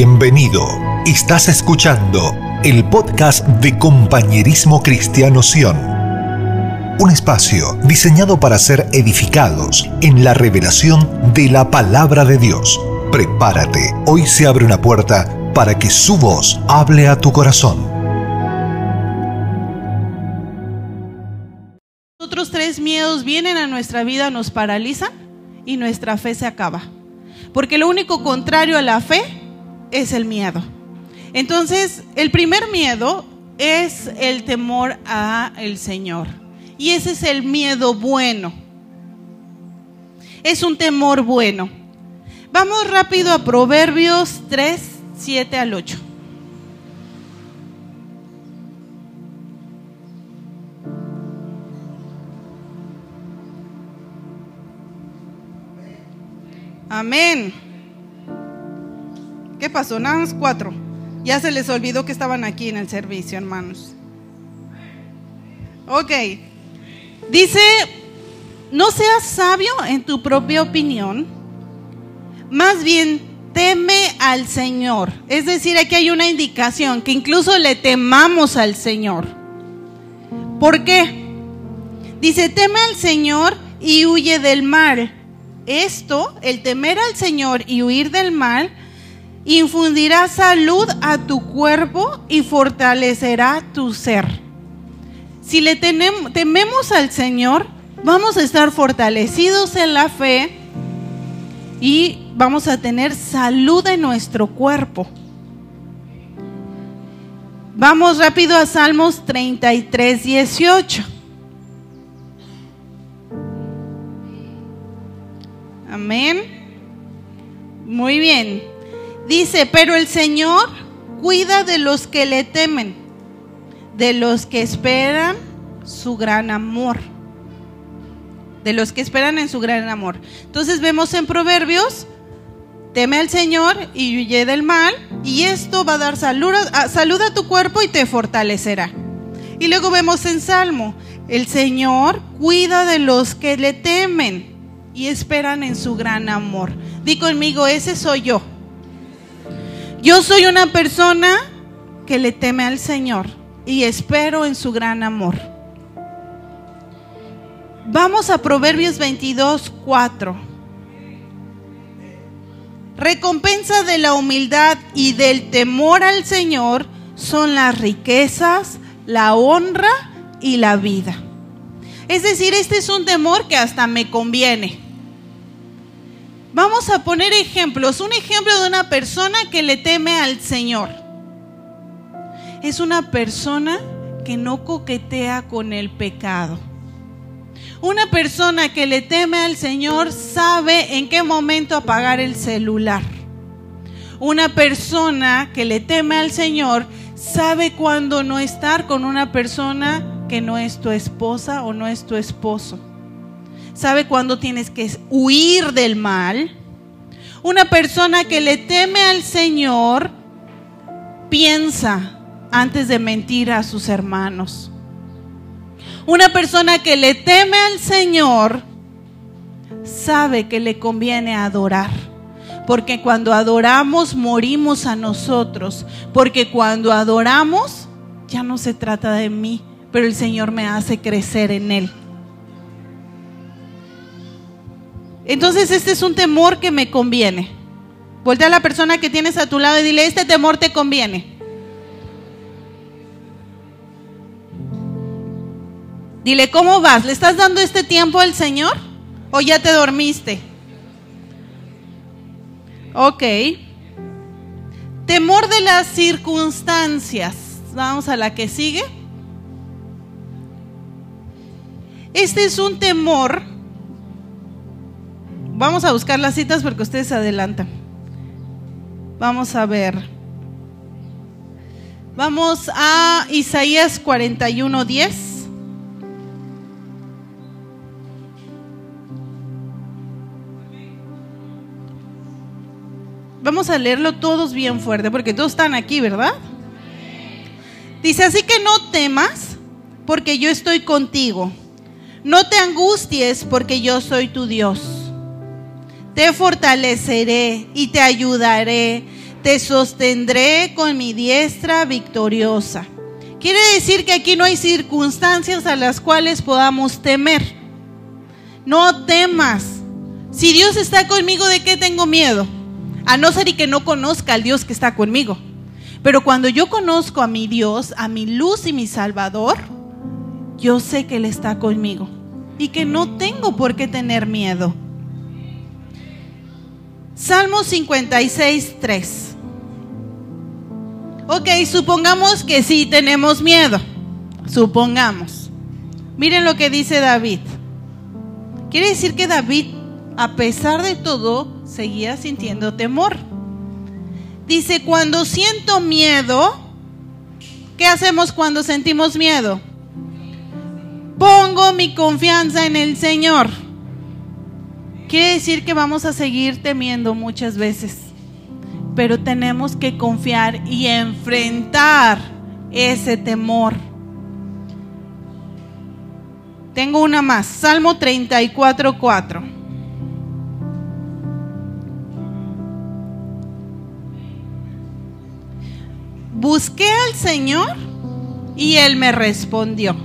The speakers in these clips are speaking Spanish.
Bienvenido. Estás escuchando el podcast de Compañerismo Cristiano Sion. Un espacio diseñado para ser edificados en la revelación de la palabra de Dios. Prepárate, hoy se abre una puerta para que su voz hable a tu corazón. Otros tres miedos vienen a nuestra vida, nos paralizan y nuestra fe se acaba. Porque lo único contrario a la fe es el miedo. Entonces, el primer miedo es el temor a el Señor. Y ese es el miedo bueno. Es un temor bueno. Vamos rápido a Proverbios 3, 7 al 8. Amén. ¿Qué pasó? Nada más cuatro. Ya se les olvidó que estaban aquí en el servicio, hermanos. Ok. Dice, no seas sabio en tu propia opinión, más bien teme al Señor. Es decir, aquí hay una indicación, que incluso le temamos al Señor. ¿Por qué? Dice, teme al Señor y huye del mal. Esto, el temer al Señor y huir del mal, infundirá salud a tu cuerpo y fortalecerá tu ser. Si le tememos al Señor, vamos a estar fortalecidos en la fe y vamos a tener salud en nuestro cuerpo. Vamos rápido a Salmos 33, 18. Amén. Muy bien. Dice, pero el Señor cuida de los que le temen, de los que esperan su gran amor. De los que esperan en su gran amor. Entonces vemos en Proverbios, teme al Señor y huye del mal, y esto va a dar salud a, tu cuerpo y te fortalecerá. Y luego vemos en Salmo, el Señor cuida de los que le temen y esperan en su gran amor. Di conmigo, ese soy yo. Yo soy una persona que le teme al Señor y espero en su gran amor. Vamos a Proverbios 22, 4. Recompensa de la humildad y del temor al Señor son las riquezas, la honra y la vida. Es decir, este es un temor que hasta me conviene. Vamos a poner ejemplos. Un ejemplo de una persona que le teme al Señor. Es una persona que no coquetea con el pecado. Una persona que le teme al Señor sabe en qué momento apagar el celular. Una persona que le teme al Señor sabe cuándo no estar con una persona que no es tu esposa o no es tu esposo sabe cuándo tienes que huir del mal. Una persona que le teme al Señor piensa antes de mentir a sus hermanos. Una persona que le teme al Señor sabe que le conviene adorar. Porque cuando adoramos morimos a nosotros. Porque cuando adoramos ya no se trata de mí, pero el Señor me hace crecer en Él. Entonces este es un temor que me conviene. Voltea a la persona que tienes a tu lado y dile, este temor te conviene. Dile, ¿cómo vas? ¿Le estás dando este tiempo al Señor? ¿O ya te dormiste? Ok. Temor de las circunstancias. Vamos a la que sigue. Este es un temor Vamos a buscar las citas porque ustedes se adelantan. Vamos a ver. Vamos a Isaías 41, 10. Vamos a leerlo todos bien fuerte porque todos están aquí, ¿verdad? Dice, así que no temas porque yo estoy contigo. No te angusties porque yo soy tu Dios te fortaleceré y te ayudaré. te sostendré con mi diestra victoriosa. Quiere decir que aquí no hay circunstancias a las cuales podamos temer. No temas. Si Dios está conmigo, ¿de qué tengo miedo? A no ser y que no conozca al Dios que está conmigo. Pero cuando yo conozco a mi Dios, a mi luz y mi Salvador, yo sé que Él está conmigo y que no tengo por qué tener miedo. Salmo 56, 3. Ok, supongamos que sí tenemos miedo. Supongamos. Miren lo que dice David. Quiere decir que David, a pesar de todo, seguía sintiendo temor. Dice, cuando siento miedo, ¿qué hacemos cuando sentimos miedo? Pongo mi confianza en el Señor. Quiere decir que vamos a seguir temiendo muchas veces, pero tenemos que confiar y enfrentar ese temor. Tengo una más, Salmo 34, 4. Busqué al Señor y Él me respondió.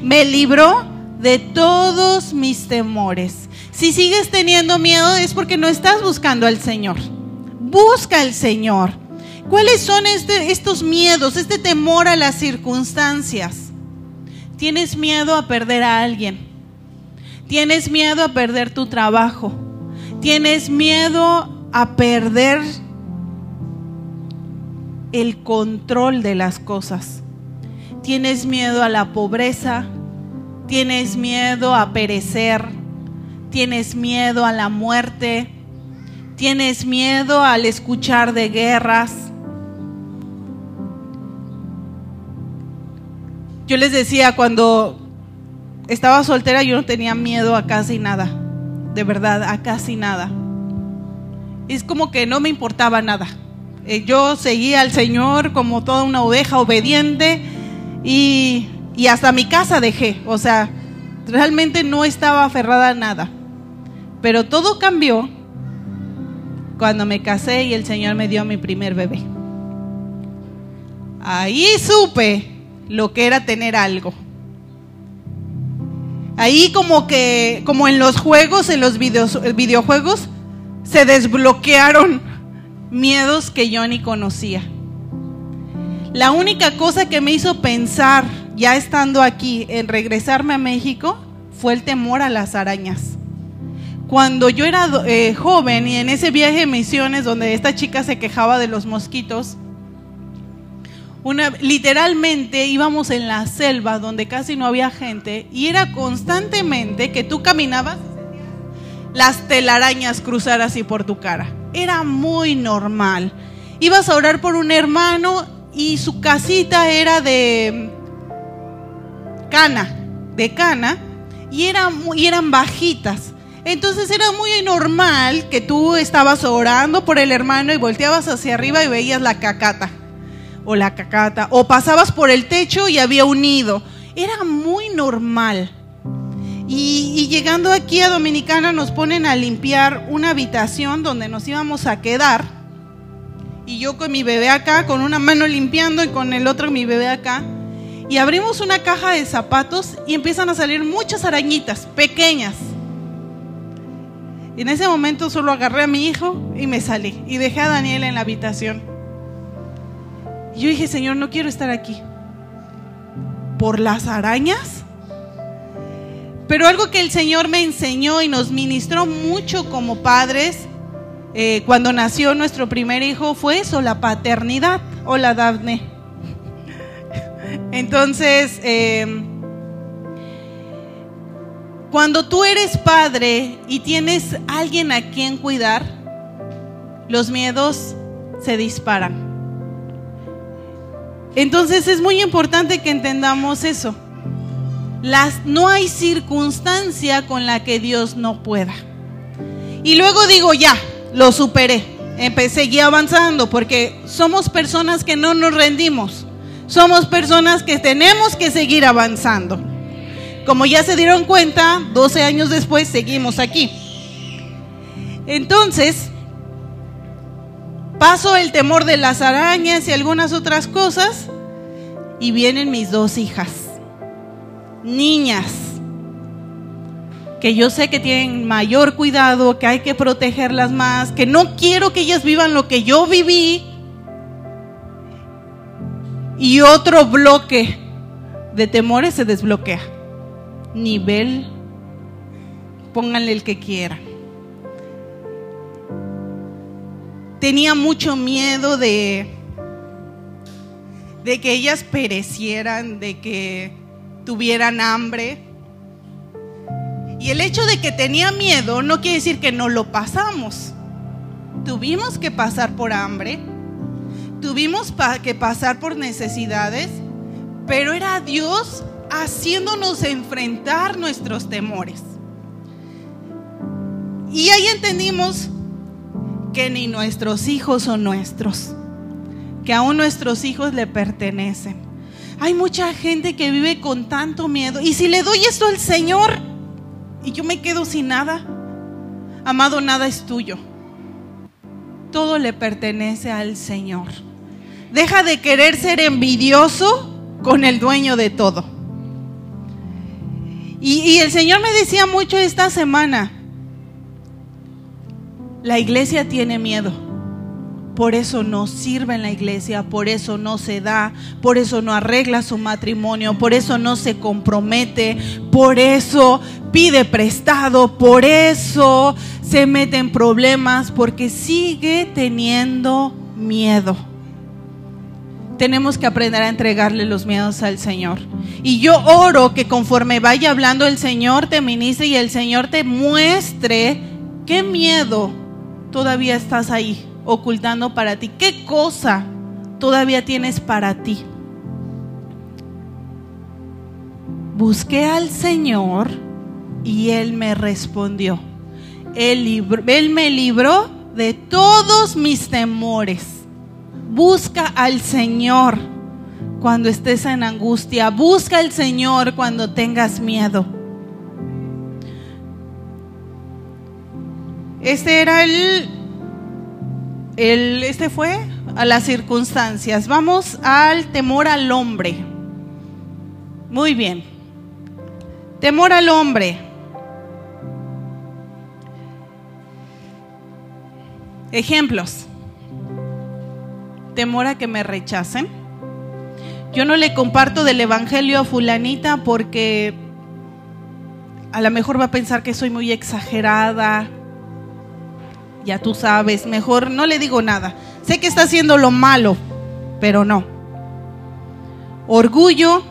Me libró de todos mis temores. Si sigues teniendo miedo es porque no estás buscando al Señor. Busca al Señor. ¿Cuáles son este, estos miedos, este temor a las circunstancias? Tienes miedo a perder a alguien. Tienes miedo a perder tu trabajo. Tienes miedo a perder el control de las cosas. Tienes miedo a la pobreza. Tienes miedo a perecer tienes miedo a la muerte, tienes miedo al escuchar de guerras. Yo les decía, cuando estaba soltera yo no tenía miedo a casi nada, de verdad, a casi nada. Es como que no me importaba nada. Eh, yo seguía al Señor como toda una oveja obediente y, y hasta mi casa dejé. O sea, realmente no estaba aferrada a nada. Pero todo cambió cuando me casé y el Señor me dio mi primer bebé. Ahí supe lo que era tener algo. Ahí como que, como en los juegos, en los videojuegos, se desbloquearon miedos que yo ni conocía. La única cosa que me hizo pensar, ya estando aquí, en regresarme a México, fue el temor a las arañas cuando yo era eh, joven y en ese viaje de misiones donde esta chica se quejaba de los mosquitos, literalmente íbamos en la selva donde casi no había gente y era constantemente que tú caminabas las telarañas cruzar así por tu cara. Era muy normal. Ibas a orar por un hermano y su casita era de cana, de cana, y, y eran bajitas. Entonces era muy normal que tú estabas orando por el hermano y volteabas hacia arriba y veías la cacata o la cacata o pasabas por el techo y había un nido. Era muy normal. Y, llegando aquí a Dominicana nos ponen a limpiar una habitación donde nos íbamos a quedar. Y yo con mi bebé acá, con una mano limpiando y con el otro mi bebé acá. Y abrimos una caja de zapatos y empiezan a salir muchas arañitas pequeñas y en ese momento solo agarré a mi hijo y me salí. Y dejé a Daniela en la habitación. Y yo dije, Señor, no quiero estar aquí. ¿Por las arañas? Pero algo que el Señor me enseñó y nos ministró mucho como padres eh, cuando nació nuestro primer hijo fue eso, la paternidad. Hola, Daphne. Entonces, eh, cuando tú eres padre y tienes alguien a quien cuidar, los miedos se disparan. Entonces es muy importante que entendamos eso. Las, no hay circunstancia con la que Dios no pueda. Y luego digo, ya, lo superé. Empecé, seguí avanzando porque somos personas que no nos rendimos. Somos personas que tenemos que seguir avanzando. Como ya se dieron cuenta, 12 años después seguimos aquí. Entonces, Paso el temor de las arañas y algunas otras cosas. Y vienen mis dos hijas, niñas, que yo sé que tienen mayor cuidado, que hay que protegerlas más, que no quiero que ellas vivan lo que yo viví. Y otro bloque de temores se desbloquea. Nivel, pónganle el que quieran. Tenía mucho miedo de, de que ellas perecieran, de que tuvieran hambre. Y el hecho de que tenía miedo no quiere decir que no lo pasamos. Tuvimos que pasar por hambre, tuvimos que pasar por necesidades, pero era Dios haciéndonos enfrentar nuestros temores. Y ahí entendimos que ni nuestros hijos son nuestros, que aún nuestros hijos le pertenecen. Hay mucha gente que vive con tanto miedo. Y si le doy esto al Señor y yo me quedo sin nada, amado, nada es tuyo. Todo le pertenece al Señor. Deja de querer ser envidioso con el dueño de todo. Y, el Señor me decía mucho esta semana, la iglesia tiene miedo. Por eso no sirve en la iglesia, por eso no se da, por eso no arregla su matrimonio, por eso no se compromete, por eso pide prestado, por eso se mete en problemas, porque sigue teniendo miedo tenemos que aprender a entregarle los miedos al Señor. Y yo oro que conforme vaya hablando el Señor te ministre y el Señor te muestre qué miedo todavía estás ahí ocultando para ti, qué cosa todavía tienes para ti. Busqué al Señor y Él me respondió. Él, él me libró de todos mis temores Busca al Señor cuando estés en angustia. Busca al Señor cuando tengas miedo. Este era el, el, este fue a las circunstancias. Vamos al temor al hombre. Muy bien. Temor al hombre. Ejemplos temor a que me rechacen. Yo no le comparto del Evangelio a fulanita porque a lo mejor va a pensar que soy muy exagerada. Ya tú sabes, mejor no le digo nada. Sé que está haciendo lo malo, pero no. Orgullo.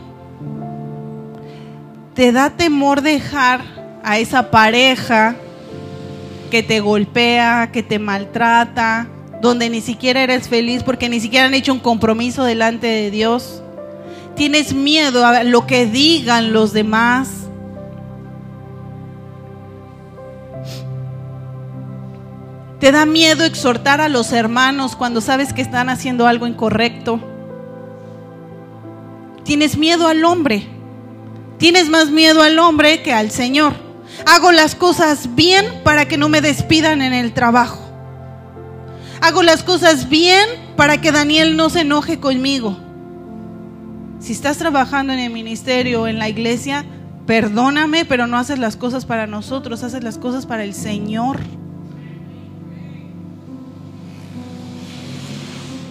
Te da temor dejar a esa pareja que te golpea, que te maltrata, donde ni siquiera eres feliz porque ni siquiera han hecho un compromiso delante de Dios. Tienes miedo a lo que digan los demás. Te da miedo exhortar a los hermanos cuando sabes que están haciendo algo incorrecto. Tienes miedo al hombre. Tienes más miedo al hombre que al Señor. Hago las cosas bien para que no me despidan en el trabajo. Hago las cosas bien para que Daniel no se enoje conmigo. Si estás trabajando en el ministerio, en la iglesia, perdóname, pero no haces las cosas para nosotros, haces las cosas para el Señor.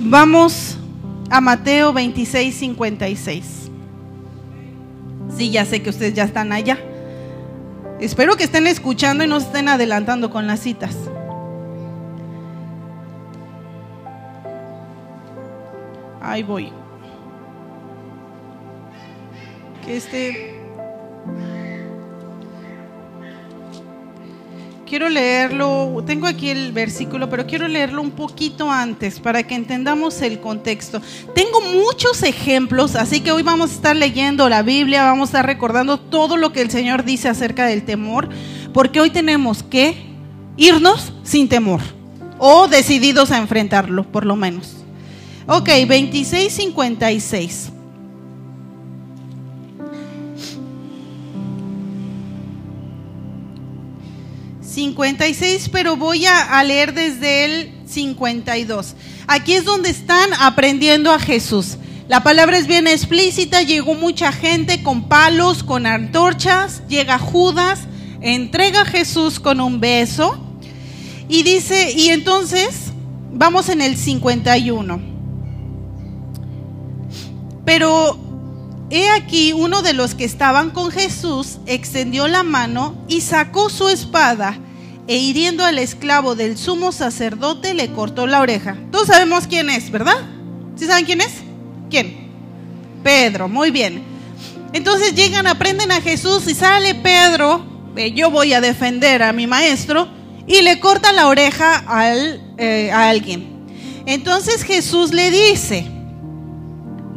Vamos a Mateo 26, 56. Sí, ya sé que ustedes ya están allá. Espero que estén escuchando y no se estén adelantando con las citas. Ahí voy. Este. Quiero leerlo, tengo aquí el versículo, pero quiero leerlo un poquito antes para que entendamos el contexto. Tengo muchos ejemplos, así que hoy vamos a estar leyendo la Biblia, vamos a estar recordando todo lo que el Señor dice acerca del temor, porque hoy tenemos que irnos sin temor o decididos a enfrentarlo, por lo menos. Ok, 2656. ...56, pero voy a, leer desde el 52. Aquí es donde están aprendiendo a Jesús. La palabra es bien explícita, llegó mucha gente con palos, con antorchas, llega Judas, entrega a Jesús con un beso y dice, y entonces vamos en el 51. Pero he aquí uno de los que estaban con Jesús extendió la mano y sacó su espada e hiriendo al esclavo del sumo sacerdote le cortó la oreja. Todos sabemos quién es, ¿verdad? ¿Sí saben quién es? ¿Quién? Pedro, muy bien. Entonces llegan, aprenden a Jesús y sale Pedro, yo voy a defender a mi maestro, y le corta la oreja al, eh, a alguien. Entonces Jesús le dice,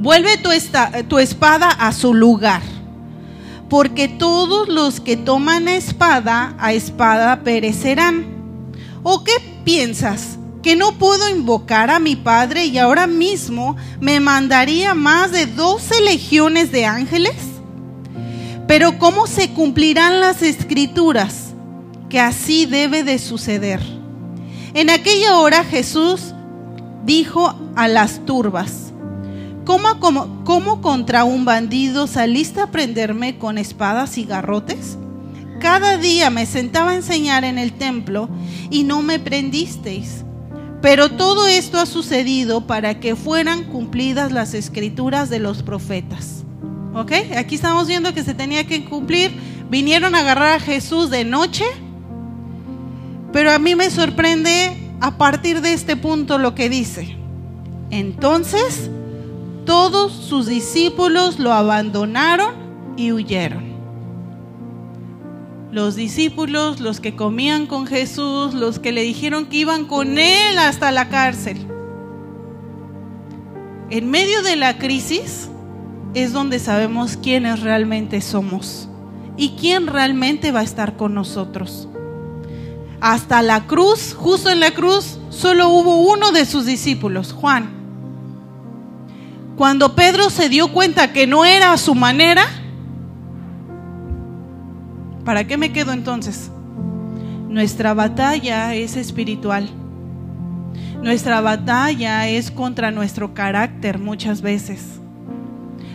vuelve tu, espada a su lugar, porque todos los que toman espada a espada perecerán. ¿O qué piensas? que no puedo invocar a mi Padre y ahora mismo me mandaría más de doce legiones de ángeles? Pero ¿cómo se cumplirán las escrituras? Que así debe de suceder. En aquella hora Jesús dijo a las turbas, ¿cómo, cómo, cómo contra un bandido saliste a prenderme con espadas y garrotes? Cada día me sentaba a enseñar en el templo y no me prendisteis. Pero todo esto ha sucedido para que fueran cumplidas las escrituras de los profetas. ¿Ok? Aquí estamos viendo que se tenía que cumplir. Vinieron a agarrar a Jesús de noche. Pero a mí me sorprende a partir de este punto lo que dice. Entonces, todos sus discípulos lo abandonaron y huyeron los discípulos, los que comían con Jesús, los que le dijeron que iban con Él hasta la cárcel. En medio de la crisis es donde sabemos quiénes realmente somos y quién realmente va a estar con nosotros. Hasta la cruz, justo en la cruz, solo hubo uno de sus discípulos, Juan. Cuando Pedro se dio cuenta que no era a su manera, ¿Para qué me quedo entonces? Nuestra batalla es espiritual. Nuestra batalla es contra nuestro carácter muchas veces.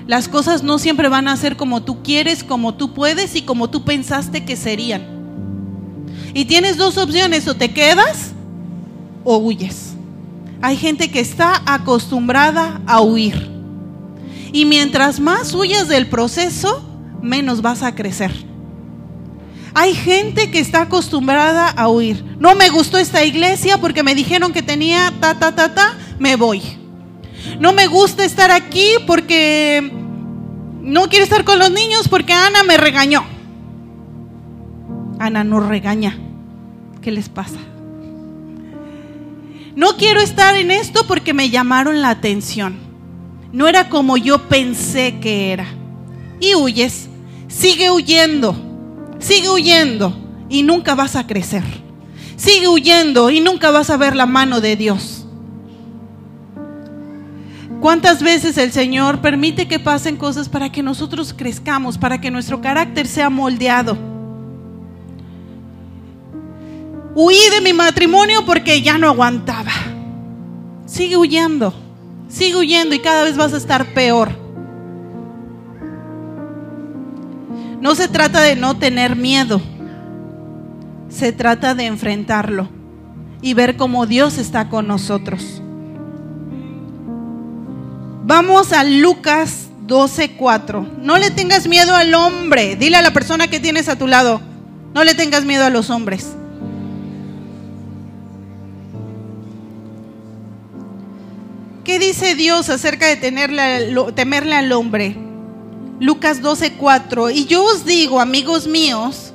Las cosas no siempre van a ser como tú quieres, como tú puedes y como tú pensaste que serían. Y tienes dos opciones, o te quedas o huyes. Hay gente que está acostumbrada a huir. Y mientras más huyas del proceso, menos vas a crecer. Hay gente que está acostumbrada a huir. No me gustó esta iglesia porque me dijeron que tenía ta, ta, ta, ta, me voy. No me gusta estar aquí porque no quiero estar con los niños porque Ana me regañó. Ana no regaña. ¿Qué les pasa? No quiero estar en esto porque me llamaron la atención. No era como yo pensé que era. Y huyes. Sigue huyendo Sigue huyendo y nunca vas a crecer. Sigue huyendo y nunca vas a ver la mano de Dios. ¿Cuántas veces el Señor permite que pasen cosas para que nosotros crezcamos, para que nuestro carácter sea moldeado? Huí de mi matrimonio porque ya no aguantaba. Sigue huyendo, sigue huyendo y cada vez vas a estar peor. No se trata de no tener miedo, se trata de enfrentarlo y ver cómo Dios está con nosotros. Vamos a Lucas 12:4. No le tengas miedo al hombre. Dile a la persona que tienes a tu lado, no le tengas miedo a los hombres. ¿Qué dice Dios acerca de temerle al hombre? Lucas 12:4. Y yo os digo, amigos míos,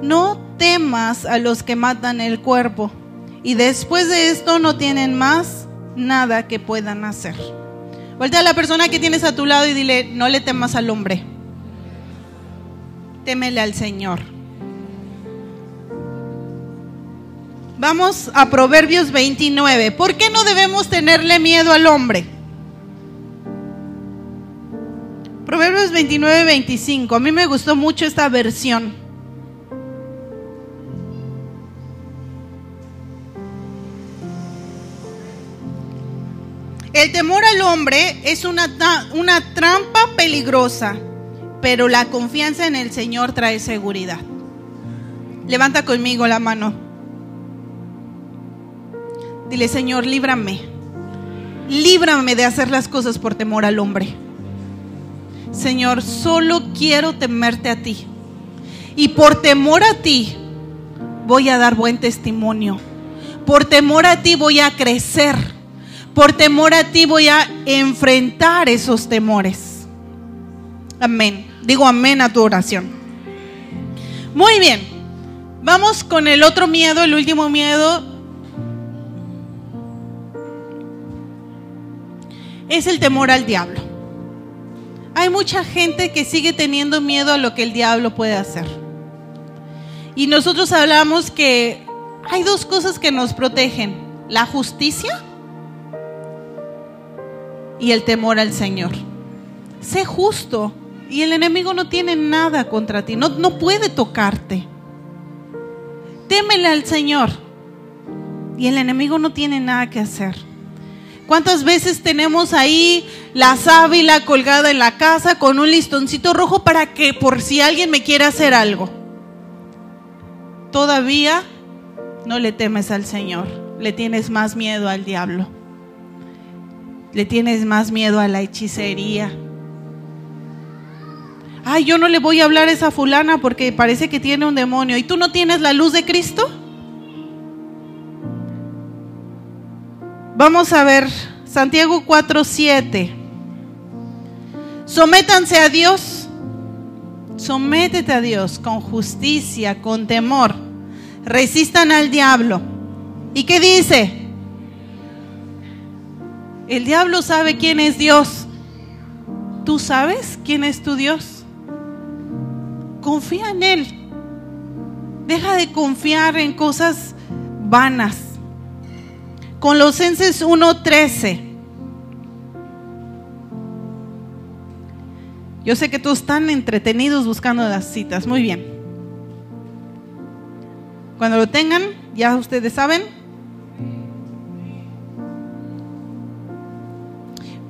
no temas a los que matan el cuerpo y después de esto no tienen más nada que puedan hacer. Voltea a la persona que tienes a tu lado y dile, no le temas al hombre, témele al Señor. Vamos a Proverbios 29. ¿Por qué no debemos tenerle miedo al hombre? Proverbios 29, 25. A mí me gustó mucho esta versión. El temor al hombre es una, una trampa peligrosa, pero la confianza en el Señor trae seguridad. Levanta conmigo la mano. Dile, Señor, líbrame. Líbrame de hacer las cosas por temor al hombre. Señor, solo quiero temerte a ti. Y por temor a ti voy a dar buen testimonio. Por temor a ti voy a crecer. Por temor a ti voy a enfrentar esos temores. Amén. Digo amén a tu oración. Muy bien. Vamos con el otro miedo, el último miedo. Es el temor al diablo. Hay mucha gente que sigue teniendo miedo a lo que el diablo puede hacer. Y nosotros hablamos que hay dos cosas que nos protegen, la justicia y el temor al Señor. Sé justo y el enemigo no tiene nada contra ti, no, no puede tocarte. Témele al Señor y el enemigo no tiene nada que hacer. ¿Cuántas veces tenemos ahí la sábila colgada en la casa con un listoncito rojo para que por si alguien me quiere hacer algo? Todavía no le temes al Señor, le tienes más miedo al diablo, le tienes más miedo a la hechicería. Ay, yo no le voy a hablar a esa fulana porque parece que tiene un demonio. ¿Y tú no tienes la luz de Cristo? Vamos a ver Santiago 4:7. Sométanse a Dios. Sométete a Dios con justicia, con temor. Resistan al diablo. ¿Y qué dice? El diablo sabe quién es Dios. ¿Tú sabes quién es tu Dios? Confía en Él. Deja de confiar en cosas vanas. Colosenses 1:13. Yo sé que todos están entretenidos buscando las citas. Muy bien. Cuando lo tengan, ya ustedes saben.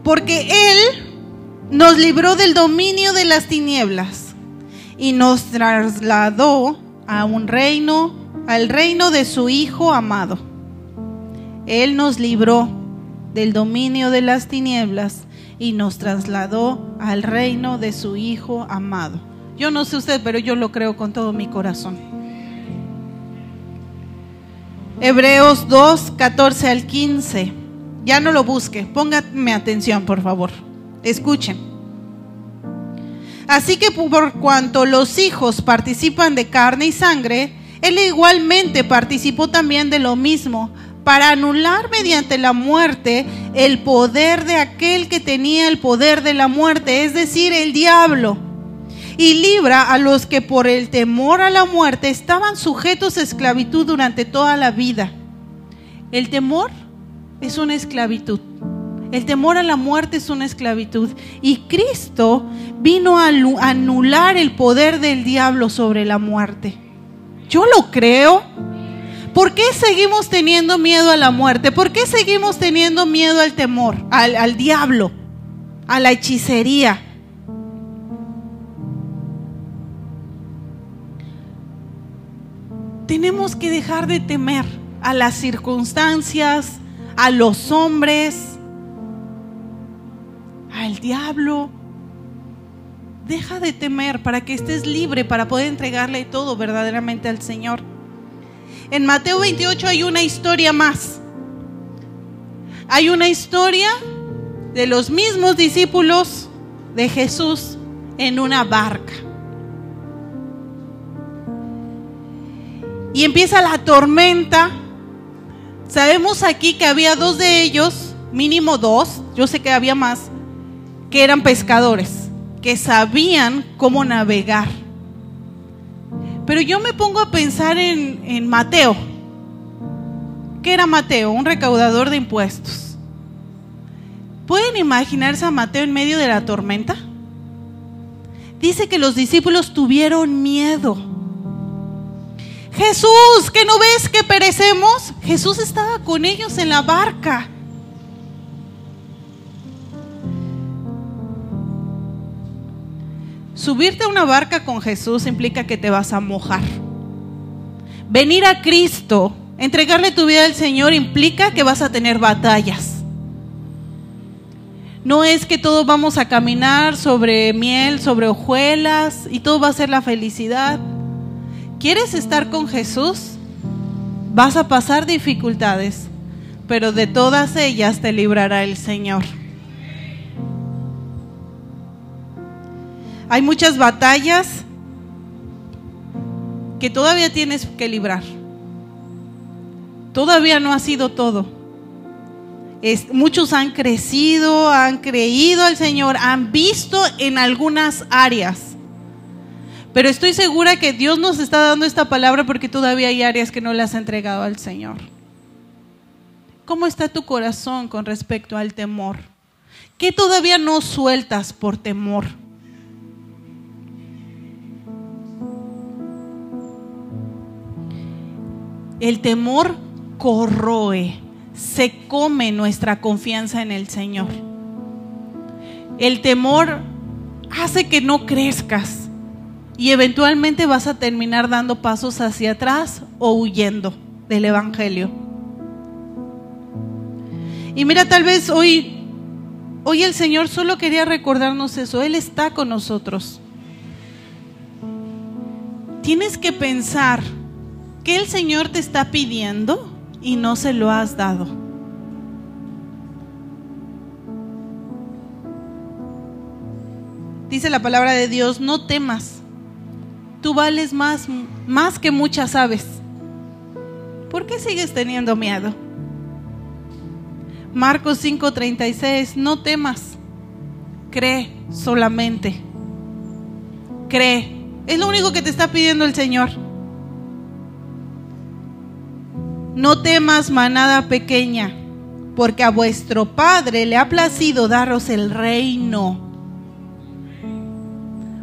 Porque Él nos libró del dominio de las tinieblas y nos trasladó a un reino, al reino de su Hijo amado. Él nos libró del dominio de las tinieblas y nos trasladó al reino de su Hijo amado. Yo no sé usted, pero yo lo creo con todo mi corazón. Hebreos 2, 14 al 15. Ya no lo busque, póngame atención, por favor. Escuchen. Así que por cuanto los hijos participan de carne y sangre, él igualmente participó también de lo mismo para anular mediante la muerte el poder de aquel que tenía el poder de la muerte, es decir, el diablo, y libra a los que por el temor a la muerte estaban sujetos a esclavitud durante toda la vida. El temor es una esclavitud. El temor a la muerte es una esclavitud. Y Cristo vino a anular el poder del diablo sobre la muerte. Yo lo creo. ¿Por qué seguimos teniendo miedo a la muerte? ¿Por qué seguimos teniendo miedo al temor, al, al diablo, a la hechicería? Tenemos que dejar de temer a las circunstancias, a los hombres, al diablo. Deja de temer para que estés libre, para poder entregarle todo verdaderamente al Señor. En Mateo 28 hay una historia más. Hay una historia de los mismos discípulos de Jesús en una barca. Y empieza la tormenta. Sabemos aquí que había dos de ellos, mínimo dos, yo sé que había más, que eran pescadores, que sabían cómo navegar. Pero yo me pongo a pensar en, Mateo. ¿Qué era Mateo? Un recaudador de impuestos. ¿Pueden imaginarse a Mateo en medio de la tormenta? Dice que los discípulos tuvieron miedo. Jesús, ¿que no ves que perecemos? Jesús estaba con ellos en la barca. Subirte a una barca con Jesús implica que te vas a mojar. Venir a Cristo, entregarle tu vida al Señor implica que vas a tener batallas. No es que todos vamos a caminar sobre miel, sobre hojuelas y todo va a ser la felicidad. ¿Quieres estar con Jesús? Vas a pasar dificultades, pero de todas ellas te librará el Señor. Hay muchas batallas que todavía tienes que librar. Todavía no ha sido todo. muchos han crecido, han creído al Señor, han visto en algunas áreas. Pero estoy segura que Dios nos está dando esta palabra porque todavía hay áreas que no le has entregado al Señor. ¿Cómo está tu corazón con respecto al temor? ¿Qué todavía no sueltas por temor? El temor corroe, se come nuestra confianza en el Señor. El temor hace que no crezcas y eventualmente vas a terminar dando pasos hacia atrás o huyendo del Evangelio. Y mira, tal vez hoy, hoy el Señor solo quería recordarnos eso, Él está con nosotros. Tienes que pensar ¿Qué el Señor te está pidiendo y no se lo has dado? Dice la palabra de Dios, no temas. Tú vales más, más que muchas aves. ¿Por qué sigues teniendo miedo? Marcos 5:36, no temas. Cree solamente. Cree. Es lo único que te está pidiendo el Señor. No temas, manada pequeña, porque a vuestro Padre le ha placido daros el reino.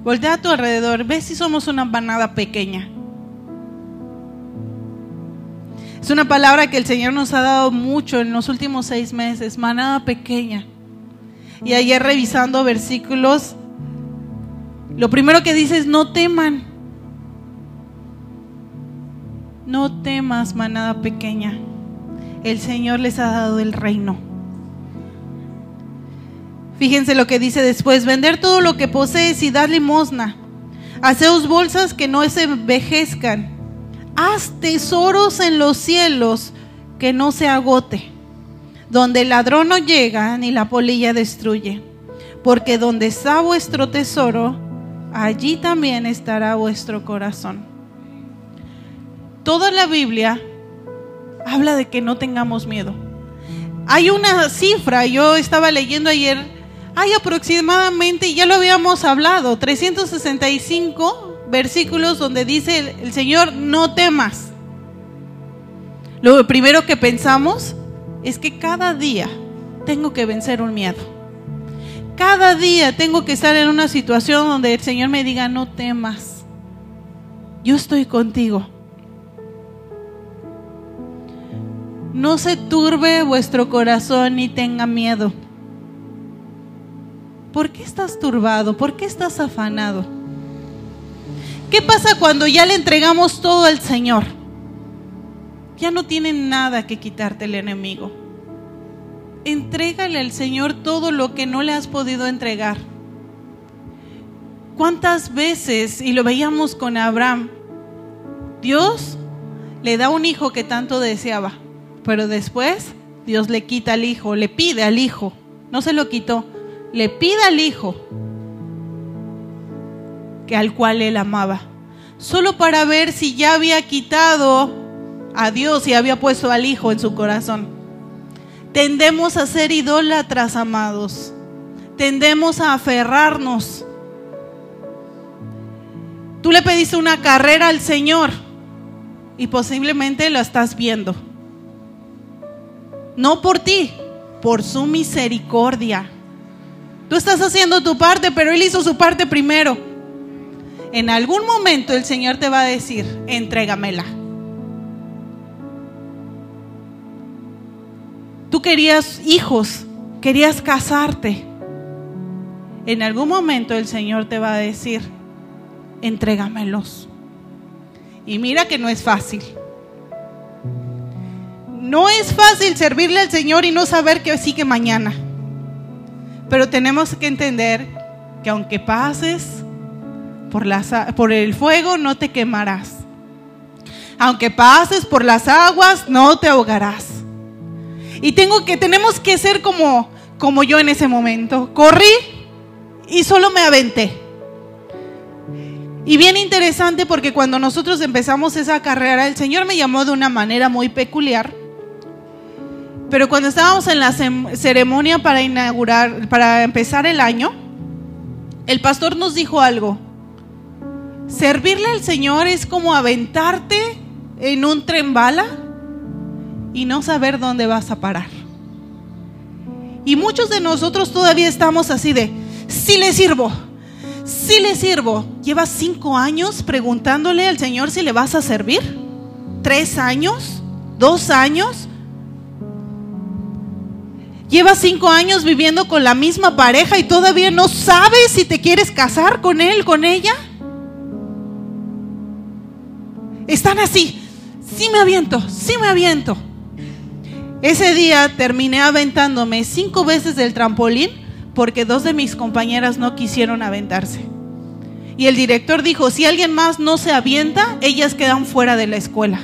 Voltea a tu alrededor, ve si somos una manada pequeña. Es una palabra que el Señor nos ha dado mucho en los últimos seis meses, manada pequeña. Y ayer revisando versículos, lo primero que dice es no teman. No temas, manada pequeña. El Señor les ha dado el reino. Fíjense lo que dice después, vender todo lo que posees y dar limosna. Haceos bolsas que no se envejezcan. Haz tesoros en los cielos que no se agote, donde el ladrón no llega ni la polilla destruye. Porque donde está vuestro tesoro, allí también estará vuestro corazón toda la Biblia habla de que no tengamos miedo. Hay una cifra, yo estaba leyendo ayer, hay aproximadamente, ya lo habíamos hablado, 365 versículos donde dice el, Señor, no temas. Lo primero que pensamos es que cada día tengo que vencer un miedo. Cada día tengo que estar en una situación donde el Señor me diga, no temas. Yo estoy contigo. No se turbe vuestro corazón ni tenga miedo. ¿Por qué estás turbado? ¿Por qué estás afanado? ¿Qué pasa cuando ya le entregamos todo al Señor? Ya no tiene nada que quitarte el enemigo. Entrégale al Señor todo lo que no le has podido entregar. ¿Cuántas veces, y lo veíamos con Abraham, Dios le da un hijo que tanto deseaba? Pero después Dios le quita al hijo, le pide al hijo, no se lo quitó, le pide al hijo que al cual él amaba, solo para ver si ya había quitado a Dios y había puesto al hijo en su corazón. Tendemos a ser idólatras, amados. Tendemos a aferrarnos. Tú le pediste una carrera al Señor y posiblemente la estás viendo no por ti, por su misericordia. Tú estás haciendo tu parte, pero Él hizo su parte primero. En algún momento el Señor te va a decir, entrégamela. Tú querías hijos, querías casarte. en algún momento el Señor te va a decir, entrégamelos. Y mira que no es fácil. No es fácil servirle al Señor y no saber que sigue mañana. Pero tenemos que entender que aunque pases por, por el fuego, no te quemarás. Aunque pases por las aguas, no te ahogarás. Y tengo que, tenemos que ser como, como yo en ese momento. Corrí y solo me aventé. Y bien interesante porque cuando nosotros empezamos esa carrera, el Señor me llamó de una manera muy peculiar. Pero cuando estábamos en la ceremonia para inaugurar, para empezar el año, el pastor nos dijo algo. Servirle al Señor es como aventarte en un tren bala y no saber dónde vas a parar. Y muchos de nosotros todavía estamos así de, sí le sirvo, sí le sirvo. Llevas cinco años preguntándole al Señor si le vas a servir. ¿Tres años? ¿Dos años? Llevas cinco años viviendo con la misma pareja y todavía no sabes si te quieres casar con él, con ella. Están así. Sí me aviento, sí me aviento. Ese día terminé aventándome cinco veces del trampolín porque dos de mis compañeras no quisieron aventarse. Y el director dijo, si alguien más no se avienta, ellas quedan fuera de la escuela.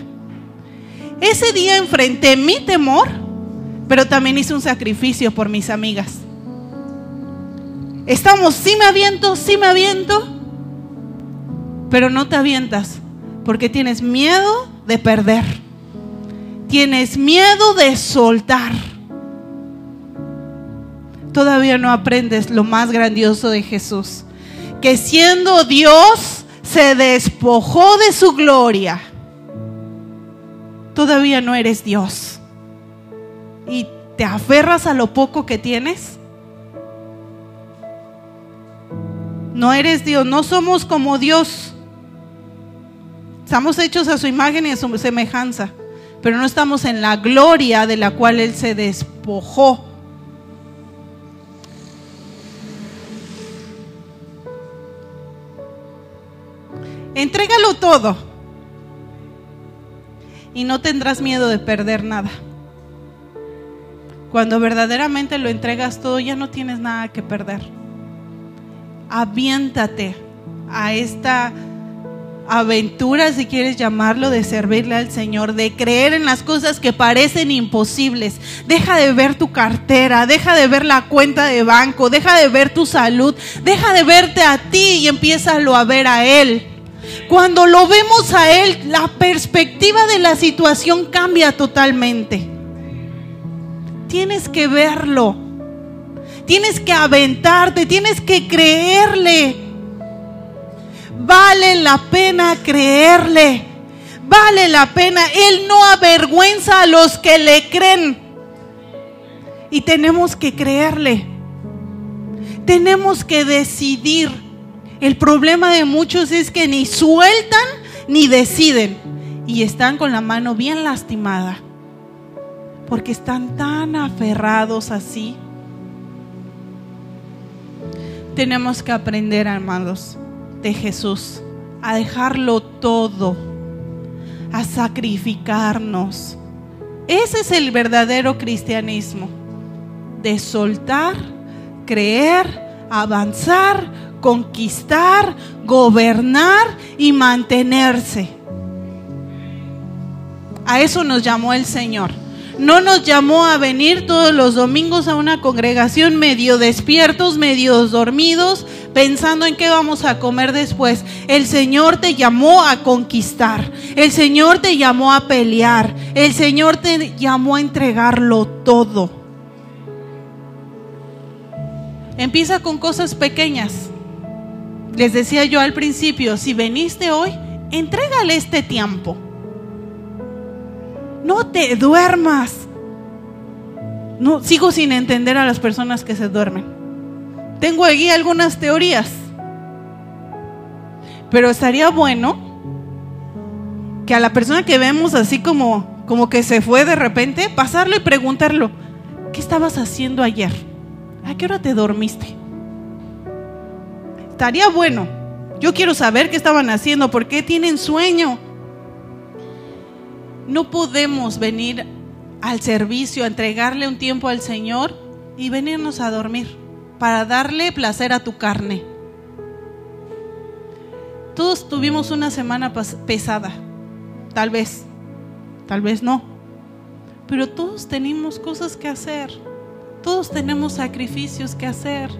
Ese día enfrenté mi temor pero también hice un sacrificio por mis amigas. Estamos, sí me aviento, sí me aviento, pero no te avientas porque tienes miedo de perder. Tienes miedo de soltar. Todavía no aprendes lo más grandioso de Jesús, que siendo Dios se despojó de su gloria. Todavía no eres Dios y te aferras a lo poco que tienes? No eres Dios, no somos como Dios. Estamos hechos a su imagen y a su semejanza, pero no estamos en la gloria de la cual Él se despojó. Entrégalo todo y no tendrás miedo de perder nada. Cuando verdaderamente lo entregas todo, ya no tienes nada que perder. Aviéntate a esta aventura, si quieres llamarlo, de servirle al Señor, de creer en las cosas que parecen imposibles. Deja de ver tu cartera, deja de ver la cuenta de banco, deja de ver tu salud, deja de verte a ti y empiézalo a ver a Él. Cuando lo vemos a Él, la perspectiva de la situación cambia totalmente tienes que verlo. Tienes que aventarte, tienes que creerle. Vale la pena creerle. Vale la pena. Él no avergüenza a los que le creen. Y tenemos que creerle. Tenemos que decidir. El problema de muchos es que ni sueltan ni deciden. Y están con la mano bien lastimada porque están tan aferrados así. Tenemos que aprender, hermanos, de Jesús, a dejarlo todo, a sacrificarnos. Ese es el verdadero cristianismo, de soltar, creer, avanzar, conquistar, gobernar y mantenerse. A eso nos llamó el Señor no nos llamó a venir todos los domingos a una congregación medio despiertos, medio dormidos, pensando en qué vamos a comer después. El Señor te llamó a conquistar. El Señor te llamó a pelear. El Señor te llamó a entregarlo todo. Empieza con cosas pequeñas. Les decía yo al principio, si veniste hoy, entrégale este tiempo. No te duermas. No, sigo sin entender a las personas que se duermen. Tengo aquí algunas teorías. Pero estaría bueno que a la persona que vemos así como, como que se fue de repente, pasarlo y preguntarlo, ¿qué estabas haciendo ayer? ¿A qué hora te dormiste? estaría bueno. Yo quiero saber qué estaban haciendo, por qué tienen sueño. No podemos venir al servicio, a entregarle un tiempo al Señor y venirnos a dormir para darle placer a tu carne. Todos tuvimos una semana pesada, tal vez, tal vez no, pero todos tenemos cosas que hacer, todos tenemos sacrificios que hacer.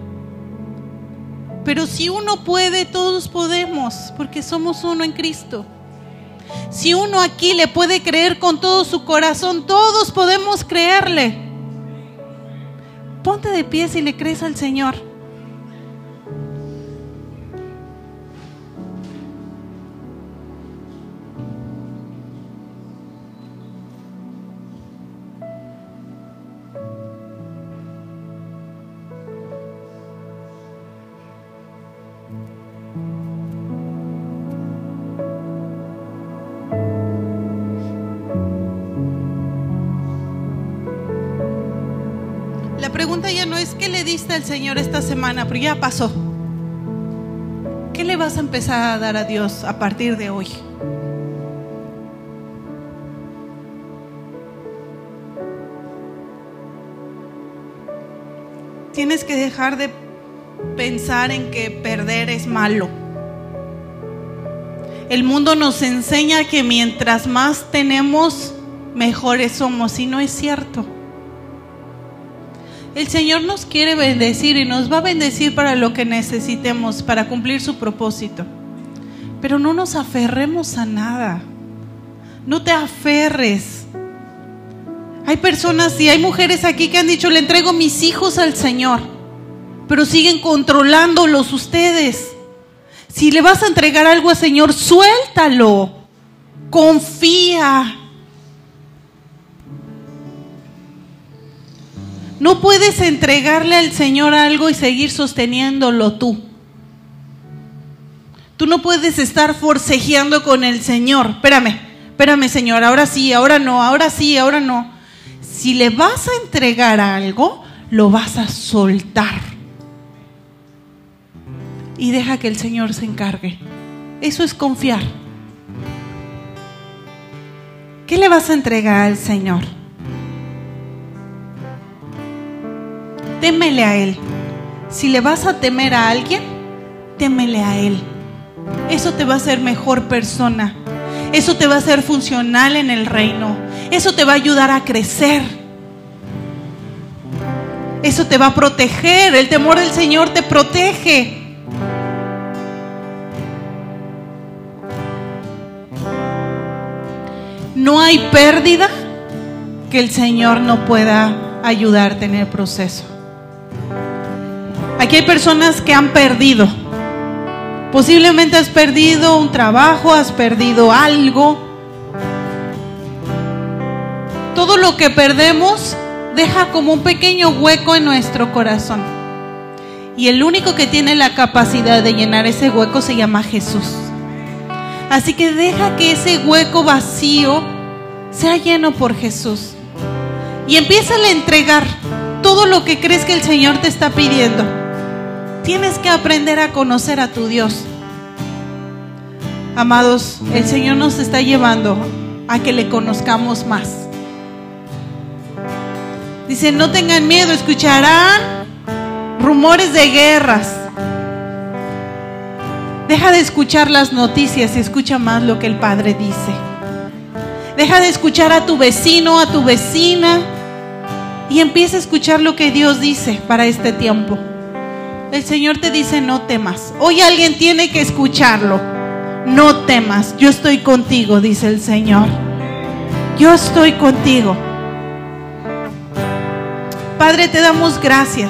Pero si uno puede, todos podemos, porque somos uno en Cristo. Si uno aquí le puede creer con todo su corazón, todos podemos creerle. Ponte de pie si le crees al Señor. Al Señor esta semana, pero ya pasó. ¿Qué le vas a empezar a dar a Dios a partir de hoy? Tienes que dejar de pensar en que perder es malo. El mundo nos enseña que mientras más tenemos, mejores somos, y no es cierto. El Señor nos quiere bendecir y nos va a bendecir para lo que necesitemos, para cumplir su propósito. Pero no nos aferremos a nada. No te aferres. Hay personas y hay mujeres aquí que han dicho, le entrego mis hijos al Señor, pero siguen controlándolos ustedes. Si le vas a entregar algo al Señor, suéltalo. Confía. No puedes entregarle al Señor algo y seguir sosteniéndolo tú. Tú no puedes estar forcejeando con el Señor. Espérame, espérame Señor, ahora sí, ahora no, ahora sí, ahora no. Si le vas a entregar algo, lo vas a soltar. Y deja que el Señor se encargue. Eso es confiar. ¿Qué le vas a entregar al Señor? Témele a Él. Si le vas a temer a alguien, témele a Él. Eso te va a hacer mejor persona. Eso te va a hacer funcional en el reino. Eso te va a ayudar a crecer. Eso te va a proteger. El temor del Señor te protege. No hay pérdida que el Señor no pueda ayudarte en el proceso. Aquí hay personas que han perdido. Posiblemente has perdido un trabajo, has perdido algo. Todo lo que perdemos deja como un pequeño hueco en nuestro corazón. Y el único que tiene la capacidad de llenar ese hueco se llama Jesús. Así que deja que ese hueco vacío sea lleno por Jesús. Y empieza a entregar todo lo que crees que el Señor te está pidiendo. Tienes que aprender a conocer a tu Dios. Amados, el Señor nos está llevando a que le conozcamos más. Dice, no tengan miedo, escucharán rumores de guerras. Deja de escuchar las noticias y escucha más lo que el Padre dice. Deja de escuchar a tu vecino, a tu vecina y empieza a escuchar lo que Dios dice para este tiempo. El Señor te dice, no temas. Hoy alguien tiene que escucharlo. No temas, yo estoy contigo, dice el Señor. Yo estoy contigo. Padre, te damos gracias.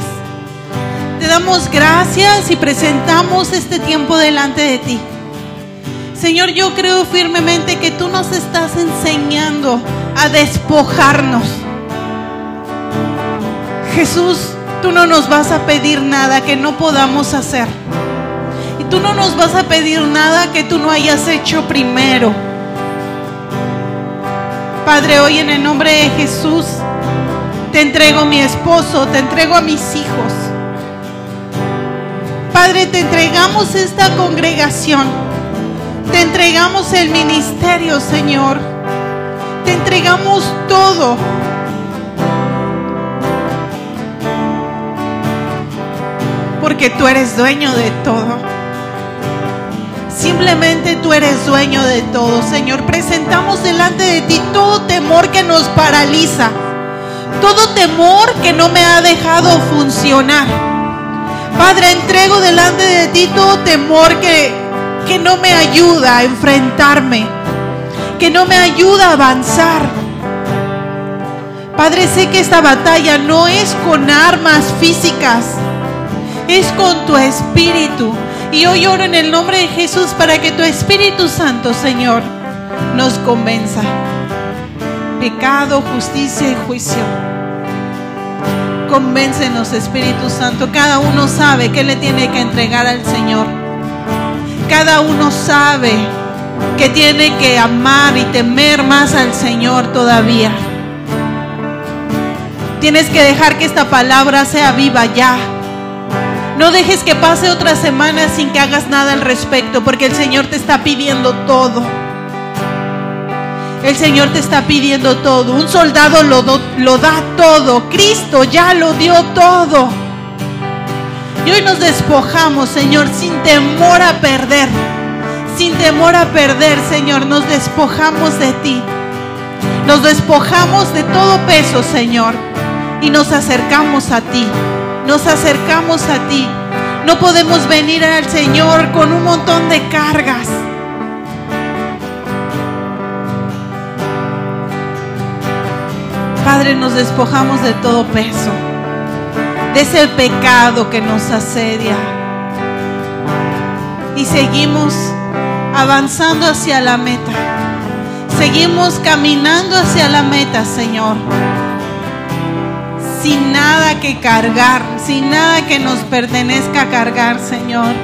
Te damos gracias y presentamos este tiempo delante de ti. Señor, yo creo firmemente que tú nos estás enseñando a despojarnos. Jesús, tú no nos vas a pedir nada que no podamos hacer. Y tú no nos vas a pedir nada que tú no hayas hecho primero. Padre, hoy en el nombre de Jesús te entrego a mi esposo, te entrego a mis hijos. Padre, te entregamos esta congregación. Te entregamos el ministerio, Señor. Te entregamos todo. Porque tú eres dueño de todo. Simplemente tú eres dueño de todo, Señor. Presentamos delante de ti todo temor que nos paraliza. Todo temor que no me ha dejado funcionar. Padre, entrego delante de ti todo temor que, que no me ayuda a enfrentarme. Que no me ayuda a avanzar. Padre, sé que esta batalla no es con armas físicas. Es con tu espíritu. Y hoy oro en el nombre de Jesús para que tu Espíritu Santo, Señor, nos convenza. Pecado, justicia y juicio. Convéncenos, Espíritu Santo. Cada uno sabe que le tiene que entregar al Señor. Cada uno sabe que tiene que amar y temer más al Señor todavía. Tienes que dejar que esta palabra sea viva ya no dejes que pase otra semana sin que hagas nada al respecto, porque el Señor te está pidiendo todo. El Señor te está pidiendo todo. Un soldado lo, lo da todo. Cristo ya lo dio todo. Y hoy nos despojamos, Señor, sin temor a perder. Sin temor a perder, Señor, nos despojamos de ti. Nos despojamos de todo peso, Señor, y nos acercamos a ti nos acercamos a ti. No podemos venir al Señor con un montón de cargas. Padre, nos despojamos de todo peso, de ese pecado que nos asedia. Y seguimos avanzando hacia la meta. Seguimos caminando hacia la meta, Señor sin nada que cargar, sin nada que nos pertenezca cargar, Señor.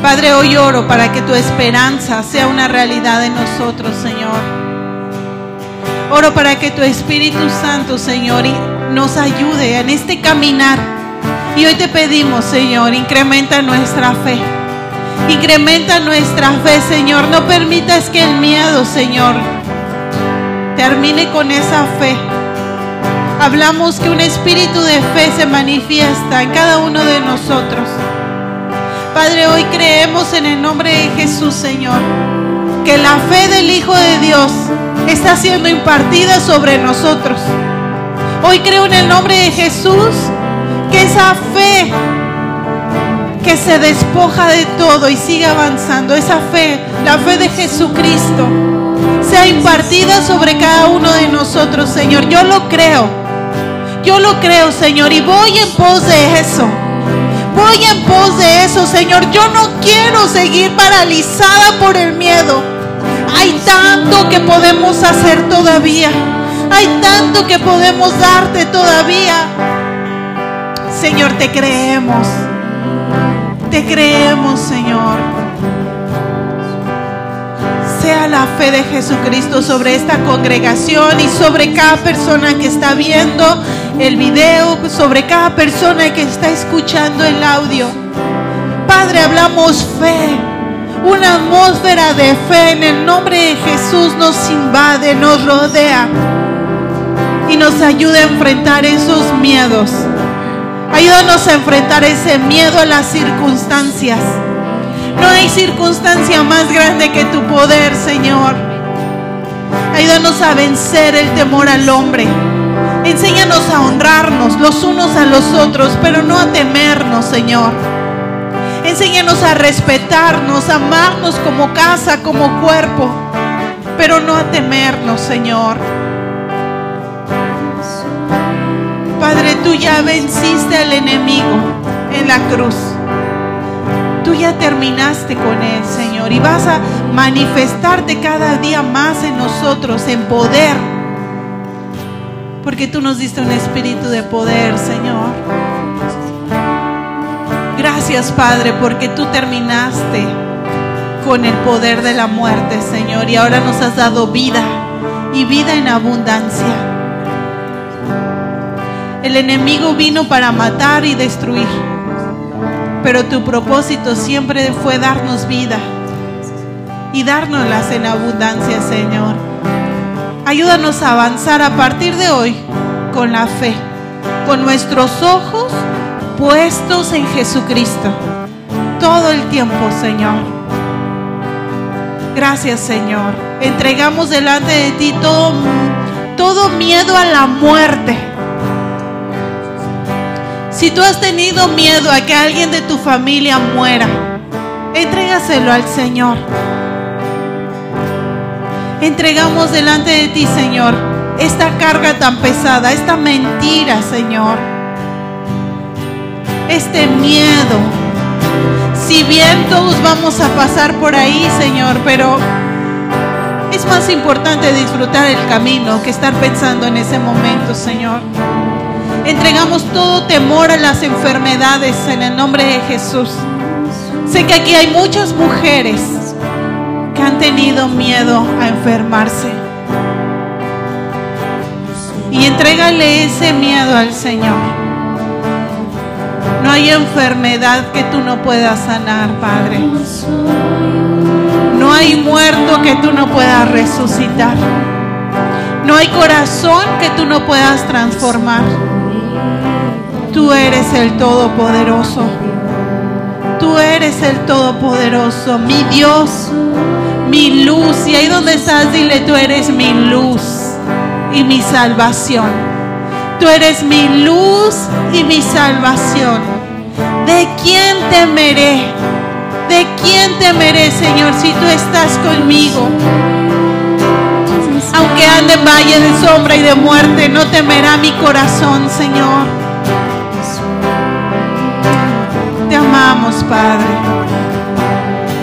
Padre, hoy oro para que tu esperanza sea una realidad en nosotros, Señor. Oro para que tu Espíritu Santo, Señor, nos ayude en este caminar. Y hoy te pedimos, Señor, incrementa nuestra fe. Incrementa nuestra fe, Señor. No permitas que el miedo, Señor, termine con esa fe hablamos que un espíritu de fe se manifiesta en cada uno de nosotros. Padre, hoy creemos en el nombre de Jesús, Señor, que la fe del Hijo de Dios está siendo impartida sobre nosotros. Hoy creo en el nombre de Jesús que esa fe que se despoja de todo y sigue avanzando, esa fe, la fe de Jesucristo, sea impartida sobre cada uno de nosotros, Señor. Yo lo creo. Yo lo creo, Señor, y voy en pos de eso. Voy en pos de eso, Señor. Yo no quiero seguir paralizada por el miedo. Hay tanto que podemos hacer todavía. Hay tanto que podemos darte todavía. Señor, te creemos. Te creemos, Señor. Sea la fe de Jesucristo sobre esta congregación y sobre cada persona que está viendo el video, sobre cada persona que está escuchando el audio. Padre, hablamos fe. Una atmósfera de fe en el nombre de Jesús nos invade, nos rodea y nos ayuda a enfrentar esos miedos. Ayúdanos a enfrentar ese miedo a las circunstancias. No hay circunstancia más grande que tu poder, Señor. Ayúdanos a vencer el temor al hombre. Enséñanos a honrarnos los unos a los otros, pero no a temernos, Señor. Enséñanos a respetarnos, amarnos como casa, como cuerpo, pero no a temernos, Señor. Padre, tú ya venciste al enemigo en la cruz. Ya terminaste con él, Señor, y vas a manifestarte cada día más en nosotros en poder porque tú nos diste un espíritu de poder, Señor. Gracias, Padre, porque tú terminaste con el poder de la muerte, Señor, y ahora nos has dado vida y vida en abundancia. El enemigo vino para matar y destruir, pero tu propósito siempre fue darnos vida y dárnoslas en abundancia, Señor. Ayúdanos a avanzar a partir de hoy con la fe, con nuestros ojos puestos en Jesucristo todo el tiempo, Señor. Gracias, Señor. Entregamos delante de ti todo, todo miedo a la muerte. Si tú has tenido miedo a que alguien de tu familia muera, entrégaselo al Señor. Entregamos delante de ti, Señor, esta carga tan pesada, esta mentira, Señor. Este miedo. Si bien todos vamos a pasar por ahí, Señor, pero es más importante disfrutar el camino que estar pensando en ese momento, Señor. Entregamos todo temor a las enfermedades en el nombre de Jesús. Sé que aquí hay muchas mujeres que han tenido miedo a enfermarse. Y entrégale ese miedo al Señor. No hay enfermedad que tú no puedas sanar, Padre. No hay muerto que tú no puedas resucitar. No hay corazón que tú no puedas transformar. Tú eres el Todopoderoso. Tú eres el Todopoderoso, mi Dios, mi luz. Y ahí donde estás, dile, tú eres mi luz y mi salvación. Tú eres mi luz y mi salvación. ¿De quién temeré? ¿De quién temeré, Señor, si tú estás conmigo? Aunque ande en valle de sombra y de muerte, no temerá mi corazón, Señor. Te amamos, Padre.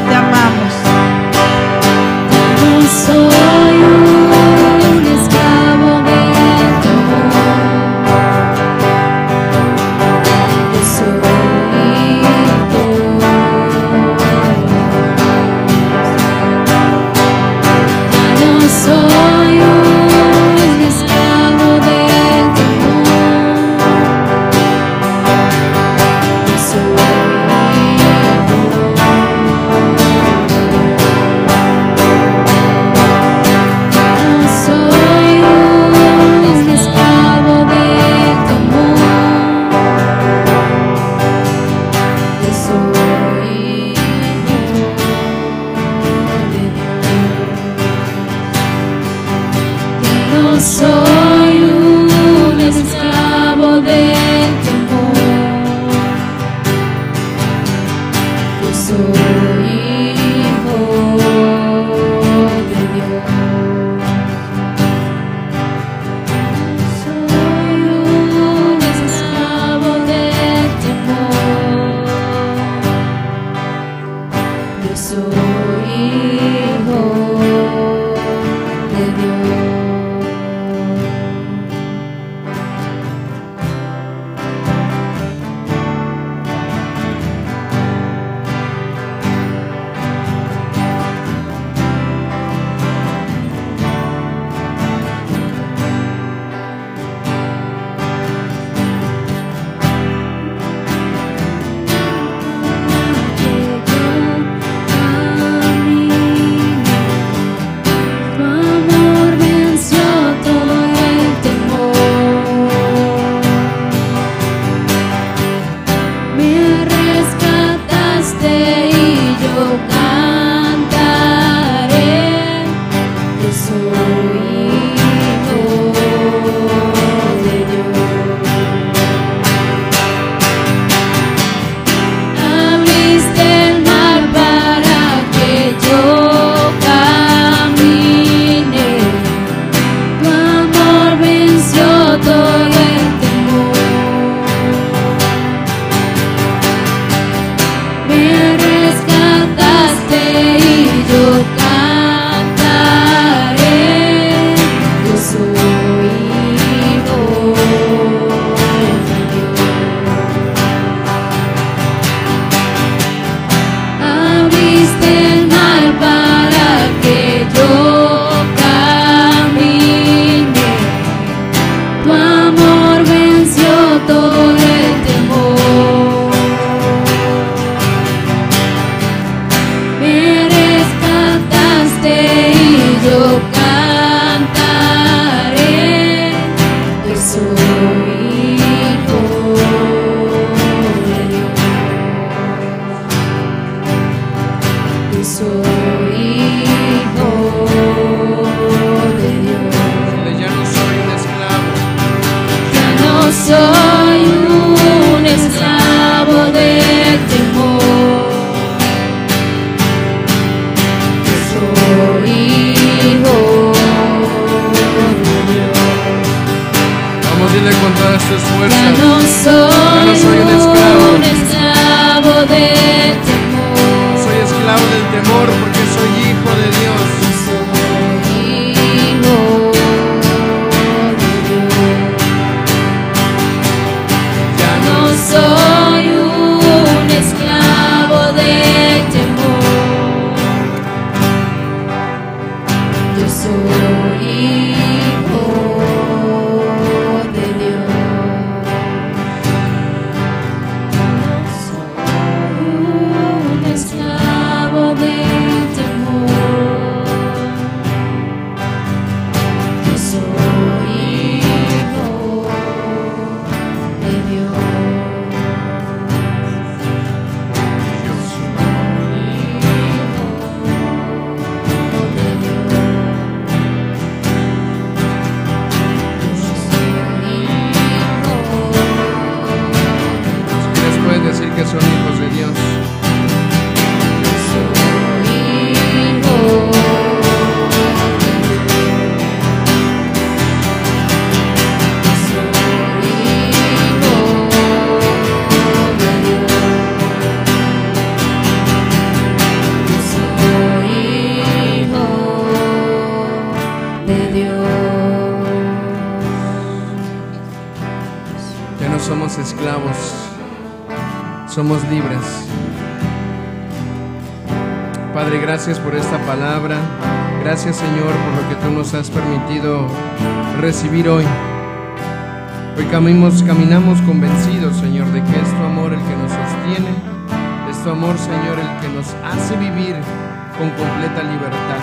Te amamos. Gracias por esta palabra. Gracias Señor por lo que tú nos has permitido recibir hoy. Hoy caminamos, caminamos convencidos, Señor, de que es tu amor el que nos sostiene. Es tu amor, Señor, el que nos hace vivir con completa libertad.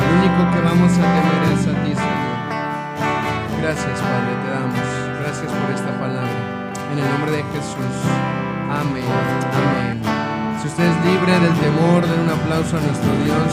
Lo único que vamos a temer es a ti, Señor. Gracias, Padre, te damos. Gracias por esta palabra. En el nombre de Jesús. Amén. Amén. Si usted es libre del temor, den un aplauso a nuestro Dios.